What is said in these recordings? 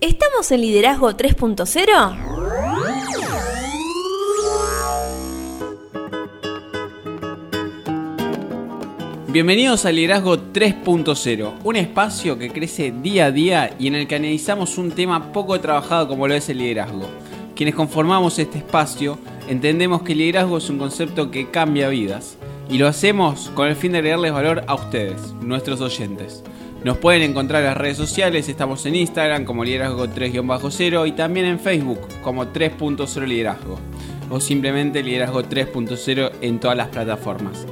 ¿Estamos en Liderazgo 3.0? Bienvenidos a Liderazgo 3.0, un espacio que crece día a día y en el que analizamos un tema poco trabajado como lo es el liderazgo. Quienes conformamos este espacio entendemos que el liderazgo es un concepto que cambia vidas y lo hacemos con el fin de agregarles valor a ustedes, nuestros oyentes. Nos pueden encontrar en las redes sociales, estamos en Instagram como liderazgo 3-0 y también en Facebook como 3.0 liderazgo o simplemente liderazgo 3.0 en todas las plataformas.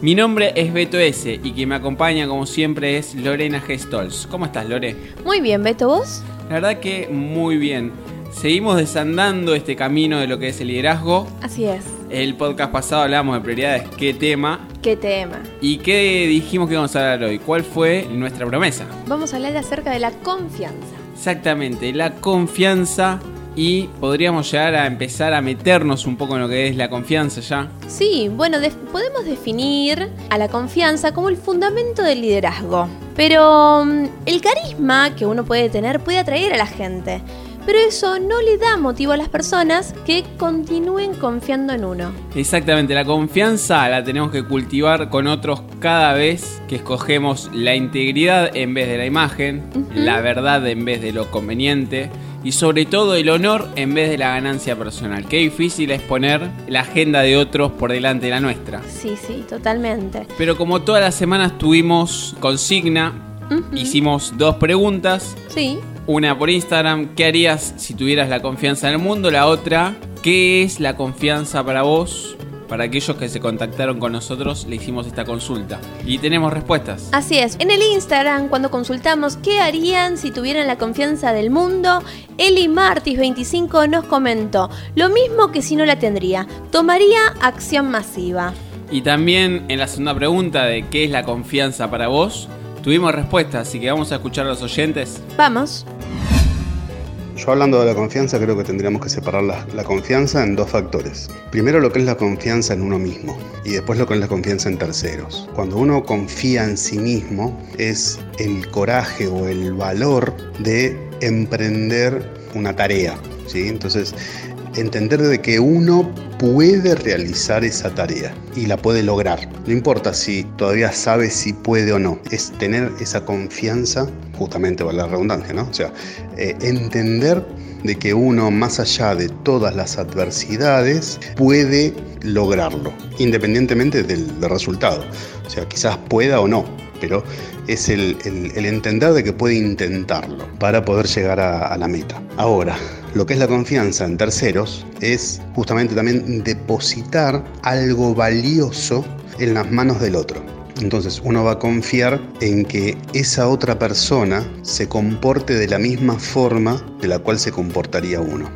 Mi nombre es Beto S y quien me acompaña como siempre es Lorena Gestols. ¿Cómo estás Lore? Muy bien, Beto, ¿vos? La verdad que muy bien. Seguimos desandando este camino de lo que es el liderazgo. Así es. El podcast pasado hablábamos de prioridades, qué tema. ¿Qué tema? ¿Y qué dijimos que íbamos a hablar hoy? ¿Cuál fue nuestra promesa? Vamos a hablar acerca de la confianza. Exactamente, la confianza y podríamos llegar a empezar a meternos un poco en lo que es la confianza ya. Sí, bueno, podemos definir a la confianza como el fundamento del liderazgo. Pero mm, el carisma que uno puede tener puede atraer a la gente pero eso no le da motivo a las personas que continúen confiando en uno. Exactamente, la confianza la tenemos que cultivar con otros cada vez que escogemos la integridad en vez de la imagen, la verdad en vez de lo conveniente y sobre todo el honor en vez de la ganancia personal. Qué difícil es poner la agenda de otros por delante de la nuestra. Sí, sí, totalmente. Pero como todas las semanas tuvimos consigna, hicimos dos preguntas. Sí. Una por Instagram, ¿qué harías si tuvieras la confianza en el mundo? La otra, ¿qué es la confianza para vos? Para aquellos que se contactaron con nosotros, le hicimos esta consulta. Y tenemos respuestas. Así es. En el Instagram, cuando consultamos qué harían si tuvieran la confianza del mundo, Eli Martis25 nos comentó lo mismo que si no la tendría. Tomaría acción masiva. Y también en la segunda pregunta de qué es la confianza para vos, Tuvimos respuesta, así que vamos a escuchar a los oyentes. Vamos. Yo hablando de la confianza creo que tendríamos que separar la, confianza en dos factores. Primero lo que es la confianza en uno mismo y después lo que es la confianza en terceros. Cuando uno confía en sí mismo es el coraje o el valor de emprender una tarea. ¿sí? Entonces entender de que uno puede realizar esa tarea y la puede lograr. No importa si todavía sabe si puede o no, es tener esa confianza, justamente para la redundancia, ¿no? O sea, eh, entender de que uno, más allá de todas las adversidades, puede lograrlo, independientemente del, resultado. O sea, quizás pueda o no, pero es el, entender de que puede intentarlo para poder llegar a la meta. Ahora, lo que es la confianza en terceros es justamente también depositar algo valioso en las manos del otro. Entonces uno va a confiar en que esa otra persona se comporte de la misma forma de la cual se comportaría uno.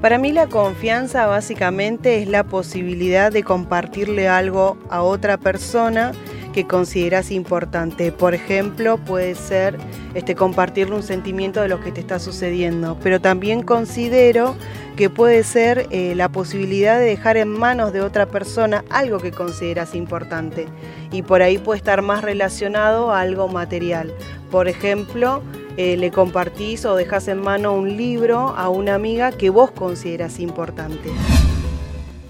Para mí la confianza básicamente es la posibilidad de compartirle algo a otra persona que consideras importante. Por ejemplo, puede ser este, compartirle un sentimiento de lo que te está sucediendo, pero también considero que puede ser eh, la posibilidad de dejar en manos de otra persona algo que consideras importante y por ahí puede estar más relacionado a algo material. Por ejemplo, eh, le compartís o dejas en mano un libro a una amiga que vos consideras importante.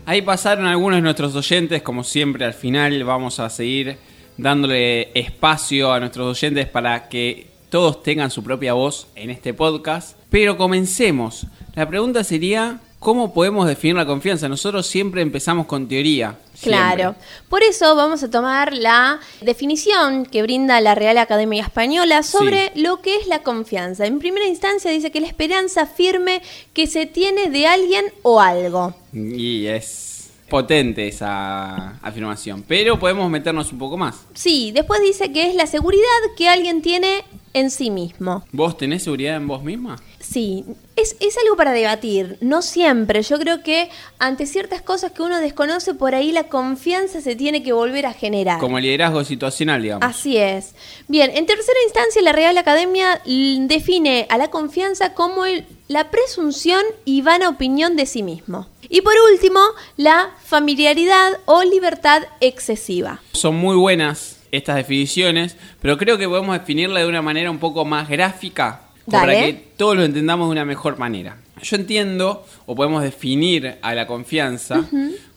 Ahí pasaron algunos de nuestros oyentes, como siempre al final vamos a seguir dándole espacio a nuestros oyentes para que todos tengan su propia voz en este podcast. Pero comencemos. La pregunta sería, ¿cómo podemos definir la confianza? Nosotros siempre empezamos con teoría. Claro. Por eso vamos a tomar la definición que brinda la Real Academia Española sobre lo que es la confianza. En primera instancia dice que la esperanza firme que se tiene de alguien o algo. Y es potente esa afirmación, pero podemos meternos un poco más. Sí, después dice que es la seguridad que alguien tiene en sí mismo. ¿Vos tenés seguridad en vos misma? Sí, es, es, algo para debatir, no siempre. Yo creo que ante ciertas cosas que uno desconoce, por ahí la confianza se tiene que volver a generar. Como el liderazgo situacional, digamos. Así es. Bien, en tercera instancia, la Real Academia define a la confianza como el, la presunción y vana opinión de sí mismo. Y por último, la familiaridad o libertad excesiva. Son muy buenas estas definiciones, pero creo que podemos definirla de una manera un poco más gráfica para que todos lo entendamos de una mejor manera. Yo entiendo, o podemos definir a la confianza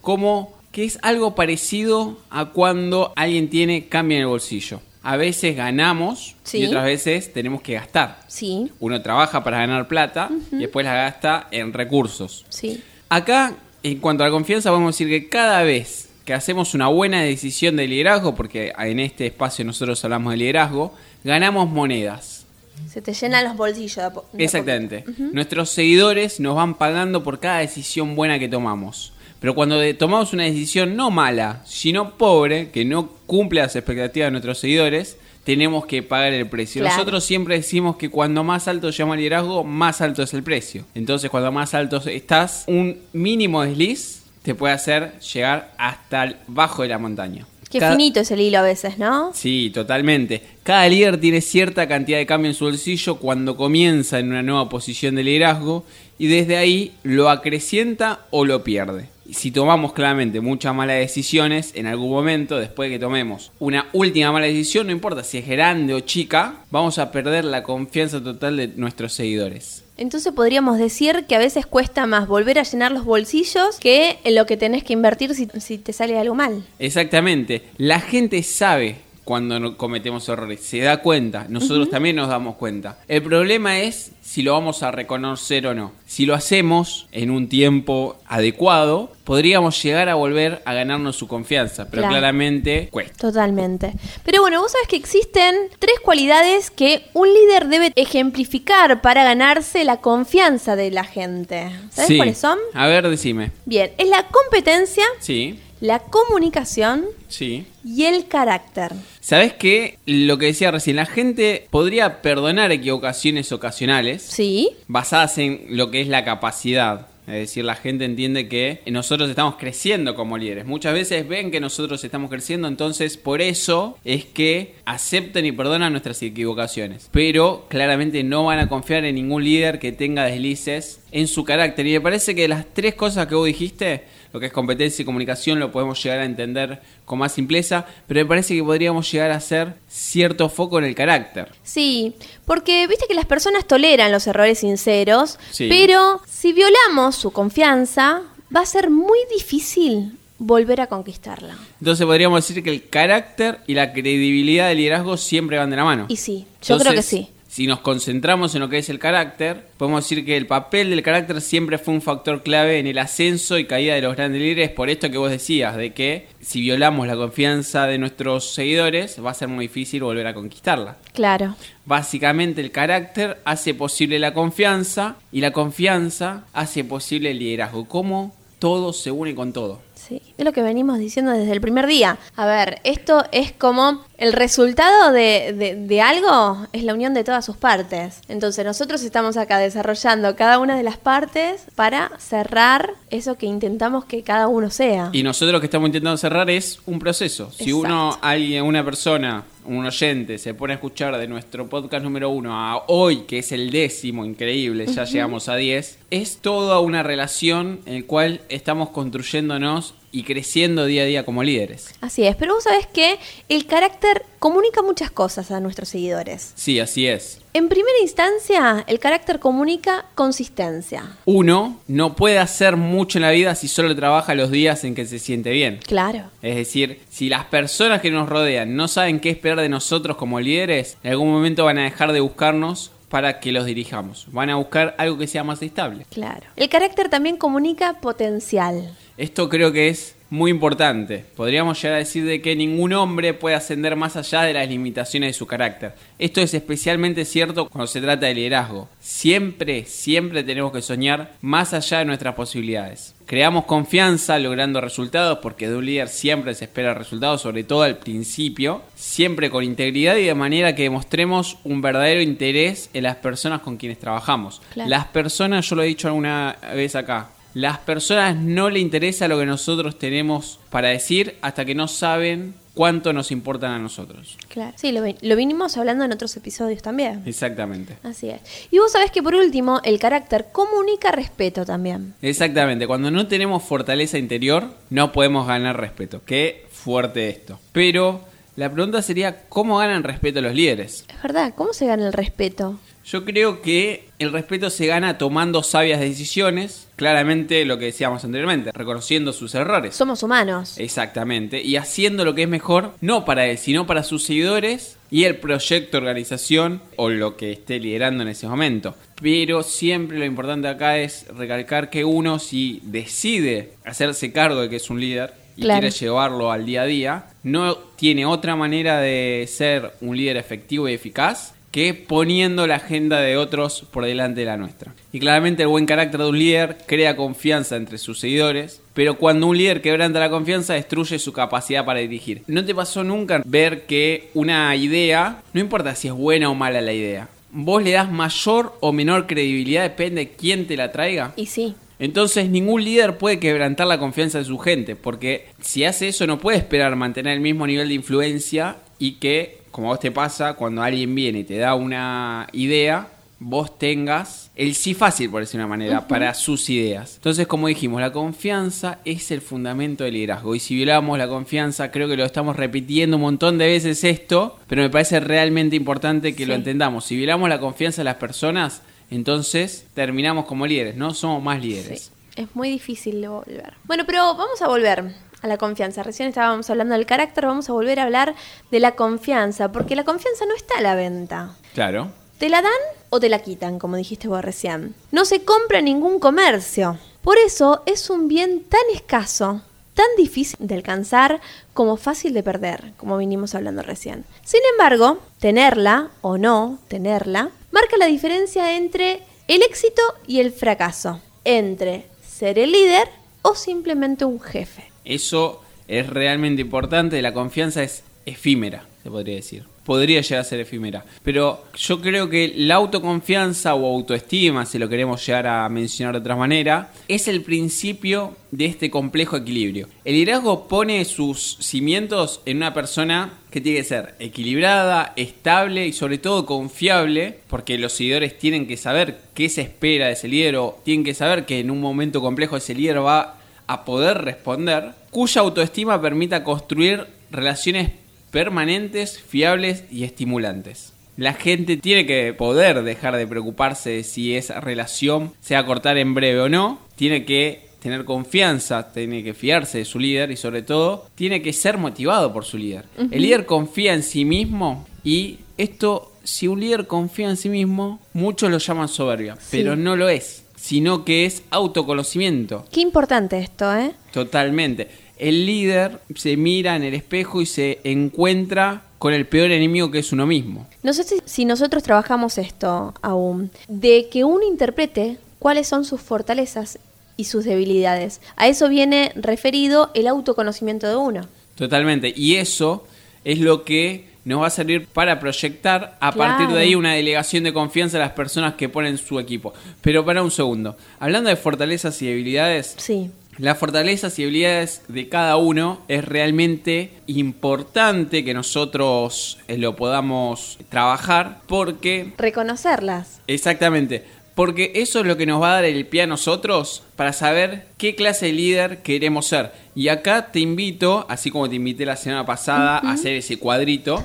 como que es algo parecido a cuando alguien tiene cambio en el bolsillo. A veces ganamos Sí. y otras veces tenemos que gastar. Sí, Uno trabaja para ganar plata y después la gasta en recursos. sí. Acá, en cuanto a la confianza, podemos decir que cada vez que hacemos una buena decisión de liderazgo, porque en este espacio nosotros hablamos de liderazgo, ganamos monedas. Se te llenan los bolsillos. de Exactamente. Nuestros seguidores nos van pagando por cada decisión buena que tomamos. Pero cuando tomamos una decisión no mala, sino pobre, que no cumple las expectativas de nuestros seguidores, tenemos que pagar el precio. Claro. Nosotros siempre decimos que cuando más alto llama el liderazgo, más alto es el precio. Entonces, cuando más alto estás, un mínimo desliz te puede hacer llegar hasta el bajo de la montaña. Qué Cada- finito es el hilo a veces, ¿no? Sí, totalmente. Cada líder tiene cierta cantidad de cambio en su bolsillo cuando comienza en una nueva posición de liderazgo y desde ahí lo acrecienta o lo pierde. Y si tomamos claramente muchas malas decisiones en algún momento, después de que tomemos una última mala decisión, no importa si es grande o chica, vamos a perder la confianza total de nuestros seguidores. Entonces podríamos decir que a veces cuesta más volver a llenar los bolsillos que lo que tenés que invertir si te sale algo mal. Exactamente. La gente sabe cuando cometemos errores, se da cuenta, nosotros también nos damos cuenta. El problema es si lo vamos a reconocer o no. Si lo hacemos en un tiempo adecuado, podríamos llegar a volver a ganarnos su confianza, pero Claro. claramente cuesta. Totalmente. Pero bueno, vos sabés que existen tres cualidades que un líder debe ejemplificar para ganarse la confianza de la gente. ¿Sabés Sí. cuáles son? A ver, decime. Bien, es la competencia, Sí, la comunicación sí. y el carácter. ¿Sabes qué? Lo que decía recién, la gente podría perdonar equivocaciones ocasionales. Sí, basadas en lo que es la capacidad. Es decir, la gente entiende que nosotros estamos creciendo como líderes. Muchas veces ven que nosotros estamos creciendo, entonces por eso es que aceptan y perdonan nuestras equivocaciones. Pero claramente no van a confiar en ningún líder que tenga deslices en su carácter. Y me parece que las tres cosas que vos dijiste, lo que es competencia y comunicación, lo podemos llegar a entender con más simpleza, pero me parece que podríamos llegar a hacer cierto foco en el carácter. sí, porque viste que las personas toleran los errores sinceros, Sí. pero si violamos su confianza, va a ser muy difícil volver a conquistarla. Entonces podríamos decir que el carácter y la credibilidad del liderazgo siempre van de la mano. Y sí, yo creo que sí. Si nos concentramos en lo que es el carácter, podemos decir que el papel del carácter siempre fue un factor clave en el ascenso y caída de los grandes líderes, por esto que vos decías, de que si violamos la confianza de nuestros seguidores, va a ser muy difícil volver a conquistarla. Claro. Básicamente el carácter hace posible la confianza y la confianza hace posible el liderazgo. Cómo todo se une con todo. Sí, es lo que venimos diciendo desde el primer día. A ver, esto es como el resultado de, de- de algo es la unión de todas sus partes. Entonces nosotros estamos acá desarrollando cada una de las partes para cerrar eso que intentamos que cada uno sea. Y nosotros lo que estamos intentando cerrar es un proceso. Si uno, alguien, una persona, un oyente, se pone a escuchar de nuestro podcast número uno a hoy, que es el décimo, increíble, ya llegamos a 10, es toda una relación en la cual estamos construyéndonos y creciendo día a día como líderes. Así es, pero vos sabés que el carácter comunica muchas cosas a nuestros seguidores. Sí, así es. En primera instancia, el carácter comunica consistencia. Uno no puede hacer mucho en la vida si solo trabaja los días en que se siente bien. Claro. Es decir, si las personas que nos rodean no saben qué esperar de nosotros como líderes, en algún momento van a dejar de buscarnos para que los dirijamos. Van a buscar algo que sea más estable. Claro. El carácter también comunica potencial. Esto creo que es muy importante. Podríamos llegar a decir de que ningún hombre puede ascender más allá de las limitaciones de su carácter. Esto es especialmente cierto cuando se trata de liderazgo. Siempre, siempre tenemos que soñar más allá de nuestras posibilidades. Creamos confianza logrando resultados porque de un líder siempre se espera resultados, sobre todo al principio, siempre con integridad y de manera que demostremos un verdadero interés en las personas con quienes trabajamos. Claro. Las personas, yo lo he dicho alguna vez acá, las personas no le interesa lo que nosotros tenemos para decir hasta que no saben cuánto nos importan a nosotros. Claro. Sí, lo, lo vinimos hablando en otros episodios también. Exactamente. Así es. Y vos sabés que por último, el carácter comunica respeto también. Exactamente. Cuando no tenemos fortaleza interior, no podemos ganar respeto. Qué fuerte esto. Pero la pregunta sería, ¿cómo ganan respeto los líderes? Es verdad, ¿cómo se gana el respeto? Yo creo que el respeto se gana tomando sabias decisiones, claramente lo que decíamos anteriormente, reconociendo sus errores. Somos humanos. Exactamente, y haciendo lo que es mejor, no para él, sino para sus seguidores y el proyecto, organización o lo que esté liderando en ese momento. Pero siempre lo importante acá es recalcar que uno si decide hacerse cargo de que es un líder y Claro. quiere llevarlo al día a día, no tiene otra manera de ser un líder efectivo y eficaz que poniendo la agenda de otros por delante de la nuestra. Y claramente el buen carácter de un líder crea confianza entre sus seguidores, pero cuando un líder quebranta la confianza destruye su capacidad para dirigir. ¿No te pasó nunca ver que una idea, no importa si es buena o mala la idea, vos le das mayor o menor credibilidad, depende de quién te la traiga? Y sí. Entonces ningún líder puede quebrantar la confianza de su gente, porque si hace eso no puede esperar mantener el mismo nivel de influencia y que, como a vos te pasa, cuando alguien viene y te da una idea, vos tengas el sí fácil, por decir una manera, para sus ideas. Entonces, como dijimos, la confianza es el fundamento del liderazgo. Y si violamos la confianza, creo que lo estamos repitiendo un montón de veces esto, pero me parece realmente importante que lo entendamos. Si violamos la confianza de las personas, entonces terminamos como líderes, no somos más líderes. Sí, es muy difícil de volver. Bueno, pero vamos a volver a la confianza. Recién estábamos hablando del carácter, vamos a volver a hablar de la confianza, porque la confianza no está a la venta. Claro. ¿Te la dan o te la quitan, como dijiste vos recién? No se compra en ningún comercio. Por eso es un bien tan escaso, tan difícil de alcanzar como fácil de perder, como vinimos hablando recién. Sin embargo, tenerla o no tenerla marca la diferencia entre el éxito y el fracaso, entre ser el líder o simplemente un jefe. Eso es realmente importante. La confianza es efímera, se podría decir. Podría llegar a ser efímera. Pero yo creo que la autoconfianza o autoestima, si lo queremos llegar a mencionar de otra manera, es el principio de este complejo equilibrio. El liderazgo pone sus cimientos en una persona que tiene que ser equilibrada, estable y sobre todo confiable, porque los seguidores tienen que saber qué se espera de ese líder o tienen que saber que en un momento complejo ese líder va a poder responder, cuya autoestima permita construir relaciones permanentes, fiables y estimulantes. La gente tiene que poder dejar de preocuparse de si esa relación se va a cortar en breve o no, tiene que tener confianza, tiene que fiarse de su líder y sobre todo tiene que ser motivado por su líder. El líder confía en sí mismo y esto, si un líder confía en sí mismo, muchos lo llaman soberbia, pero no lo es, sino que es autoconocimiento. Qué importante esto, ¿eh? Totalmente. El líder se mira en el espejo y se encuentra con el peor enemigo que es uno mismo. No sé si, si nosotros trabajamos esto aún, de que uno interprete cuáles son sus fortalezas y sus debilidades. A eso viene referido el autoconocimiento de uno. Totalmente. Y eso es lo que nos va a servir para proyectar a Claro. partir de ahí una delegación de confianza a las personas que ponen su equipo. Pero para un segundo, hablando de fortalezas y debilidades, Sí. Las fortalezas y habilidades de cada uno es realmente importante que nosotros eh, lo podamos trabajar porque, Reconocerlas. exactamente, porque eso es lo que nos va a dar el pie a nosotros para saber qué clase de líder queremos ser. Y acá te invito, así como te invité la semana pasada a hacer ese cuadrito,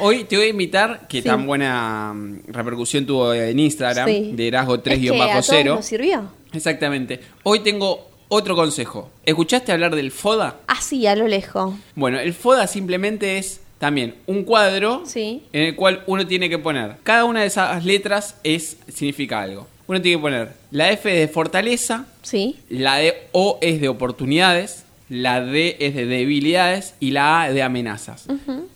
hoy te voy a invitar, que Sí. tan buena mm, repercusión tuvo en Instagram, Sí. de Erasgo Es que a todos 3-0. nos sirvió. Exactamente. Hoy tengo otro consejo. ¿Escuchaste hablar del FODA? Así, a lo lejos. Bueno, el FODA simplemente es también un cuadro Sí. en el cual uno tiene que poner. Cada una de esas letras es significa algo. Uno tiene que poner la F de fortaleza, Sí. la de O es de oportunidades, la D es de debilidades y la A de amenazas.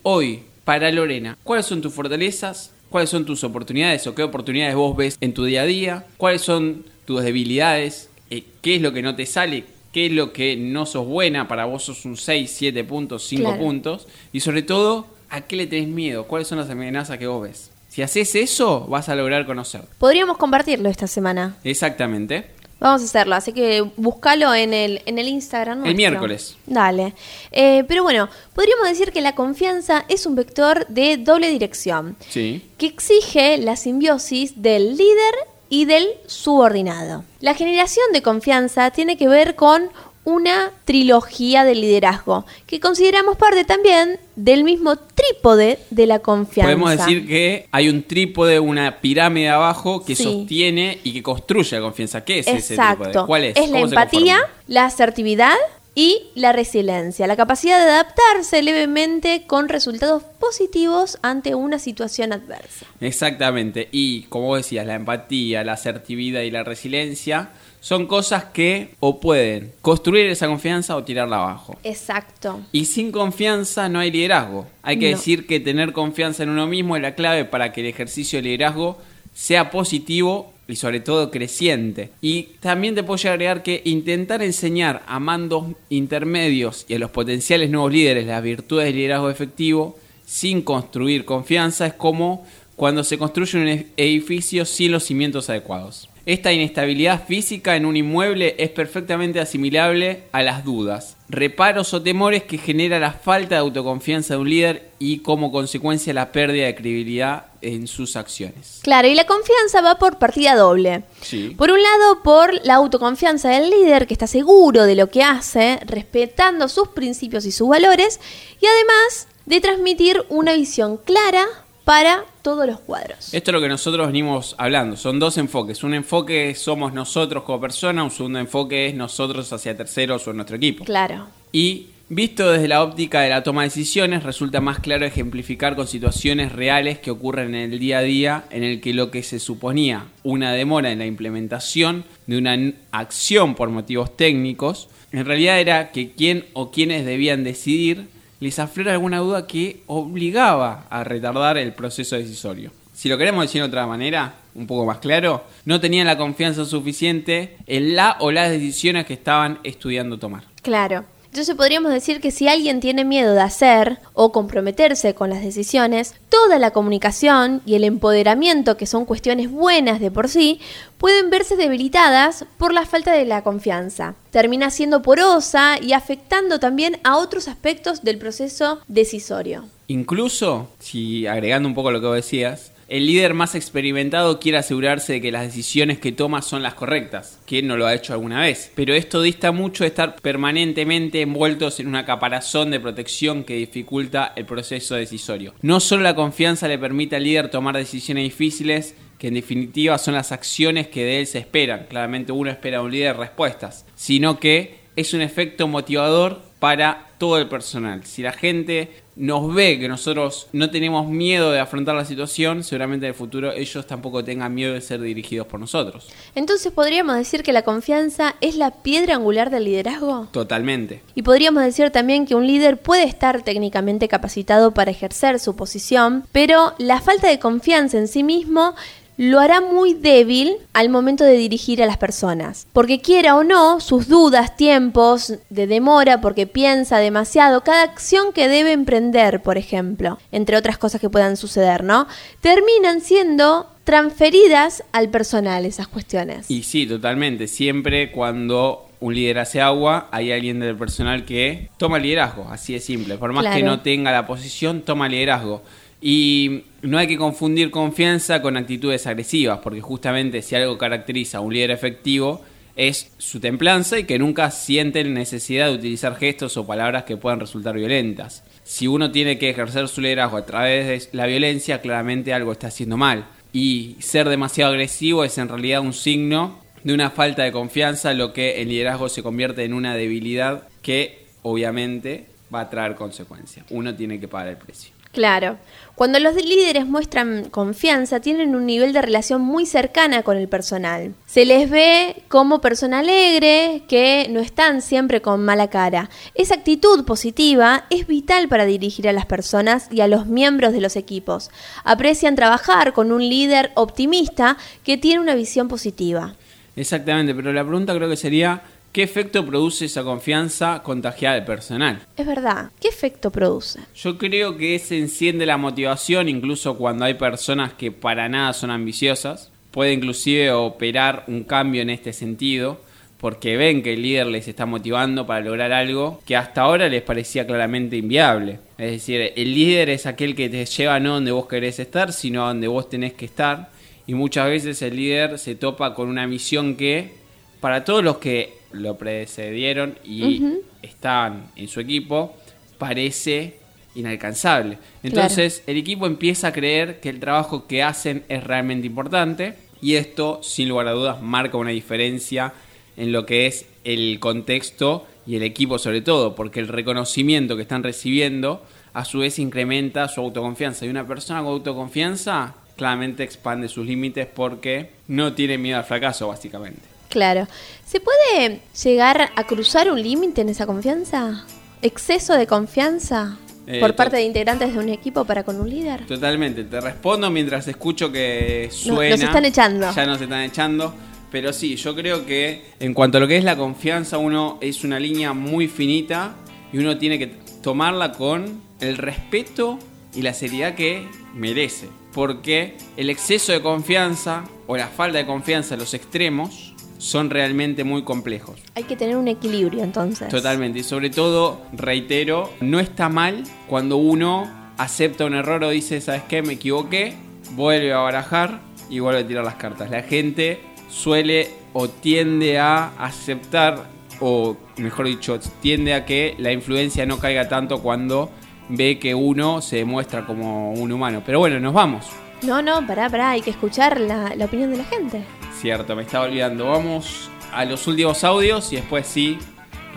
Hoy, para Lorena, ¿cuáles son tus fortalezas? ¿Cuáles son tus oportunidades o qué oportunidades vos ves en tu día a día? ¿Cuáles son tus debilidades? Eh, ¿Qué es lo que no te sale? ¿Qué es lo que no sos buena? Para vos sos un 6, 7 puntos, 5 Claro. puntos. Y sobre todo, ¿a qué le tenés miedo? ¿Cuáles son las amenazas que vos ves? Si haces eso, vas a lograr conocer. Podríamos compartirlo esta semana. Exactamente. Vamos a hacerlo, así que búscalo en el, en el Instagram. El nuestro. miércoles. Dale. Eh, pero bueno, podríamos decir que la confianza es un vector de doble dirección, Sí. que exige la simbiosis del líder y del subordinado. La generación de confianza tiene que ver con una trilogía de liderazgo, que consideramos parte también del mismo trípode de la confianza. Podemos decir que hay un trípode, una pirámide abajo que Sí. sostiene y que construye la confianza. ¿Qué es ese trípode? ¿Cuál es? Es la ¿Cómo se empatía, la asertividad y la resiliencia, la capacidad de adaptarse levemente con resultados positivos ante una situación adversa. Exactamente. Y como decías, la empatía, la asertividad y la resiliencia son cosas que o pueden construir esa confianza o tirarla abajo. Exacto. Y sin confianza no hay liderazgo. Hay que No. decir que tener confianza en uno mismo es la clave para que el ejercicio de liderazgo sea positivo y sobre todo creciente. Y también te puedo agregar que intentar enseñar a mandos intermedios y a los potenciales nuevos líderes las virtudes del liderazgo efectivo sin construir confianza es como cuando se construye un e- edificio sin los cimientos adecuados. Esta inestabilidad física en un inmueble es perfectamente asimilable a las dudas, reparos o temores que genera la falta de autoconfianza de un líder y como consecuencia la pérdida de credibilidad en sus acciones. Claro, y la confianza va por partida doble. Sí. Por un lado, por la autoconfianza del líder que está seguro de lo que hace, respetando sus principios y sus valores, y además de transmitir una visión clara para todos los cuadros. Esto es lo que nosotros venimos hablando. Son dos enfoques. Un enfoque somos nosotros como persona, un segundo enfoque es nosotros hacia terceros o nuestro equipo. Claro. Y visto desde la óptica de la toma de decisiones, resulta más claro ejemplificar con situaciones reales que ocurren en el día a día, en el que lo que se suponía una demora en la implementación de una acción por motivos técnicos, en realidad era que quién o quienes debían decidir les aflora alguna duda que obligaba a retardar el proceso decisorio. Si lo queremos decir de otra manera, un poco más claro, no tenían la confianza suficiente en la o las decisiones que estaban estudiando tomar. Claro. Entonces podríamos decir que si alguien tiene miedo de hacer o comprometerse con las decisiones, toda la comunicación y el empoderamiento, que son cuestiones buenas de por sí, pueden verse debilitadas por la falta de la confianza. Termina siendo porosa y afectando también a otros aspectos del proceso decisorio. Incluso, si agregando un poco lo que vos decías, el líder más experimentado quiere asegurarse de que las decisiones que toma son las correctas, que no lo ha hecho alguna vez. Pero esto dista mucho de estar permanentemente envueltos en una caparazón de protección que dificulta el proceso decisorio. No solo la confianza le permite al líder tomar decisiones difíciles, que en definitiva son las acciones que de él se esperan. Claramente uno espera a un líder respuestas, sino que es un efecto motivador para todo el personal. Si la gente nos ve que nosotros no tenemos miedo de afrontar la situación, seguramente en el futuro ellos tampoco tengan miedo de ser dirigidos por nosotros. Entonces podríamos decir que la confianza es la piedra angular del liderazgo. Totalmente. Y podríamos decir también que un líder puede estar técnicamente capacitado para ejercer su posición, pero la falta de confianza en sí mismo lo hará muy débil al momento de dirigir a las personas. Porque quiera o no, sus dudas, tiempos de demora, porque piensa demasiado, cada acción que debe emprender, por ejemplo, entre otras cosas que puedan suceder, ¿no? Terminan siendo transferidas al personal esas cuestiones. Y sí, totalmente. Siempre cuando un líder hace agua, hay alguien del personal que toma liderazgo, así de simple. Por más que no tenga la posición, toma liderazgo. Y no hay que confundir confianza con actitudes agresivas, porque justamente si algo caracteriza a un líder efectivo es su templanza y que nunca sienten necesidad de utilizar gestos o palabras que puedan resultar violentas. Si uno tiene que ejercer su liderazgo a través de la violencia, claramente algo está haciendo mal. Y ser demasiado agresivo es en realidad un signo de una falta de confianza, lo que el liderazgo se convierte en una debilidad que obviamente va a traer consecuencias. Uno tiene que pagar el precio. Claro. Cuando los líderes muestran confianza, tienen un nivel de relación muy cercana con el personal. Se les ve como persona alegre, que no están siempre con mala cara. Esa actitud positiva es vital para dirigir a las personas y a los miembros de los equipos. Aprecian trabajar con un líder optimista que tiene una visión positiva. Exactamente, pero la pregunta creo que sería, ¿qué efecto produce esa confianza contagiada del personal? Es verdad. ¿Qué efecto produce? Yo creo que se enciende la motivación incluso cuando hay personas que para nada son ambiciosas. Puede inclusive operar un cambio en este sentido porque ven que el líder les está motivando para lograr algo que hasta ahora les parecía claramente inviable. Es decir, el líder es aquel que te lleva no donde vos querés estar, sino a donde vos tenés que estar. Y muchas veces el líder se topa con una misión que para todos los que lo precedieron y estaban en su equipo, parece inalcanzable. Entonces el equipo empieza a creer que el trabajo que hacen es realmente importante y esto, sin lugar a dudas, marca una diferencia en lo que es el contexto y el equipo sobre todo, porque el reconocimiento que están recibiendo a su vez incrementa su autoconfianza. Y una persona con autoconfianza claramente expande sus límites porque no tiene miedo al fracaso, básicamente. Claro. ¿Se puede llegar a cruzar un límite en esa confianza? ¿Exceso de confianza? Eh, por parte de integrantes de un equipo para con un líder. Totalmente, te respondo mientras escucho que suena. nos están echando. Ya nos están echando. Pero sí, yo creo que en cuanto a lo que es la confianza, uno es una línea muy finita y uno tiene que tomarla con el respeto y la seriedad que merece. Porque el exceso de confianza o la falta de confianza, los extremos, son realmente muy complejos. Hay que tener un equilibrio entonces. Totalmente. Y sobre todo, reitero, no está mal cuando uno acepta un error o dice, ¿sabes qué? Me equivoqué, vuelve a barajar y vuelve a tirar las cartas. La gente suele o tiende a aceptar, o mejor dicho, tiende a que la influencia no caiga tanto cuando ve que uno se demuestra como un humano. Pero bueno, nos vamos. No, no, pará, pará, hay que escuchar la, la opinión de la gente. Cierto, me estaba olvidando. Vamos a los últimos audios y después sí,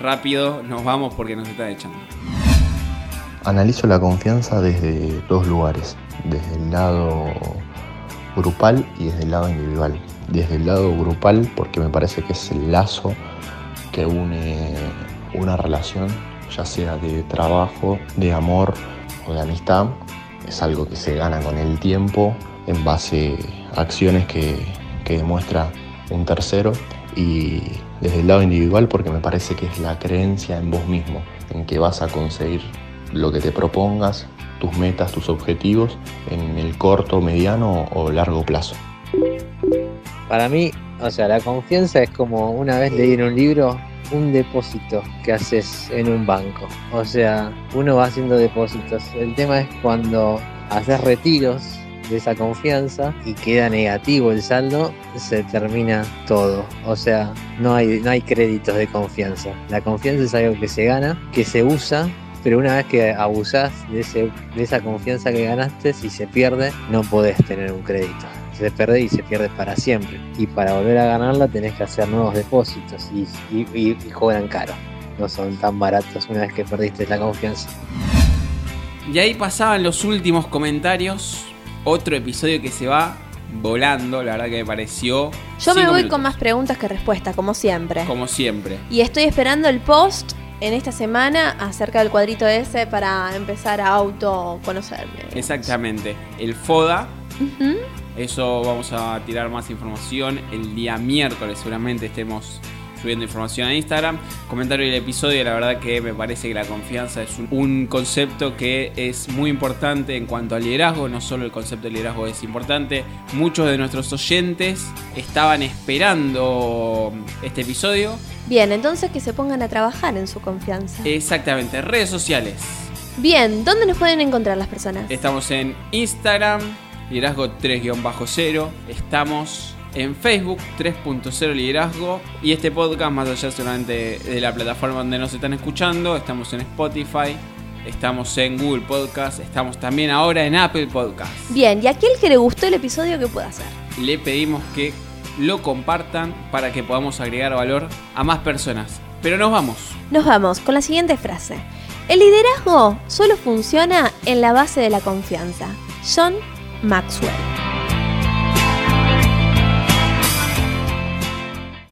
rápido nos vamos porque nos están echando. Analizo la confianza desde dos lugares, desde el lado grupal y desde el lado individual. Desde el lado grupal porque me parece que es el lazo que une una relación, ya sea de trabajo, de amor o de amistad. Es algo que se gana con el tiempo en base a acciones que, que demuestra un tercero y desde el lado individual porque me parece que es la creencia en vos mismo, en que vas a conseguir lo que te propongas, tus metas, tus objetivos en el corto, mediano o largo plazo. Para mí, o sea, la confianza es como una vez leí en un libro un depósito que haces en un banco. O sea, uno va haciendo depósitos. El tema es cuando haces retiros de esa confianza y queda negativo el saldo, se termina todo. O sea, no hay, no hay créditos de confianza. La confianza es algo que se gana, que se usa, pero una vez que abusás de, ese, de esa confianza que ganaste, si se pierde, no podés tener un crédito. Se pierde y se pierde para siempre. Y para volver a ganarla tenés que hacer nuevos depósitos y, y, y, y cobran caro. No son tan baratos una vez que perdiste la confianza. Y ahí pasaban los últimos comentarios. Otro episodio que se va volando, la verdad que me pareció. Yo me voy minutos, con más preguntas que respuestas, como siempre. Como siempre. Y estoy esperando el post en esta semana acerca del cuadrito ese para empezar a autoconocerme. Exactamente. El FODA. Eso vamos a tirar más información el día miércoles. Seguramente estemos subiendo información a Instagram. Comentario del episodio. La verdad que me parece que la confianza es un, un concepto que es muy importante en cuanto al liderazgo. No solo el concepto de liderazgo es importante. Muchos de nuestros oyentes estaban esperando este episodio. Bien, entonces que se pongan a trabajar en su confianza. Exactamente. Redes sociales. Bien, ¿dónde nos pueden encontrar las personas? Estamos en Instagram, liderazgo 3-0. Estamos en Facebook 3.0 liderazgo. Y este podcast, más allá solamente de la plataforma donde nos están escuchando, estamos en Spotify, estamos en Google Podcast, estamos también ahora en Apple Podcast. Bien, y aquel que le gustó el episodio, ¿qué puede hacer? Le pedimos que lo compartan para que podamos agregar valor a más personas. Pero nos vamos. Nos vamos con la siguiente frase. El liderazgo solo funciona en la base de la confianza. John Maxwell.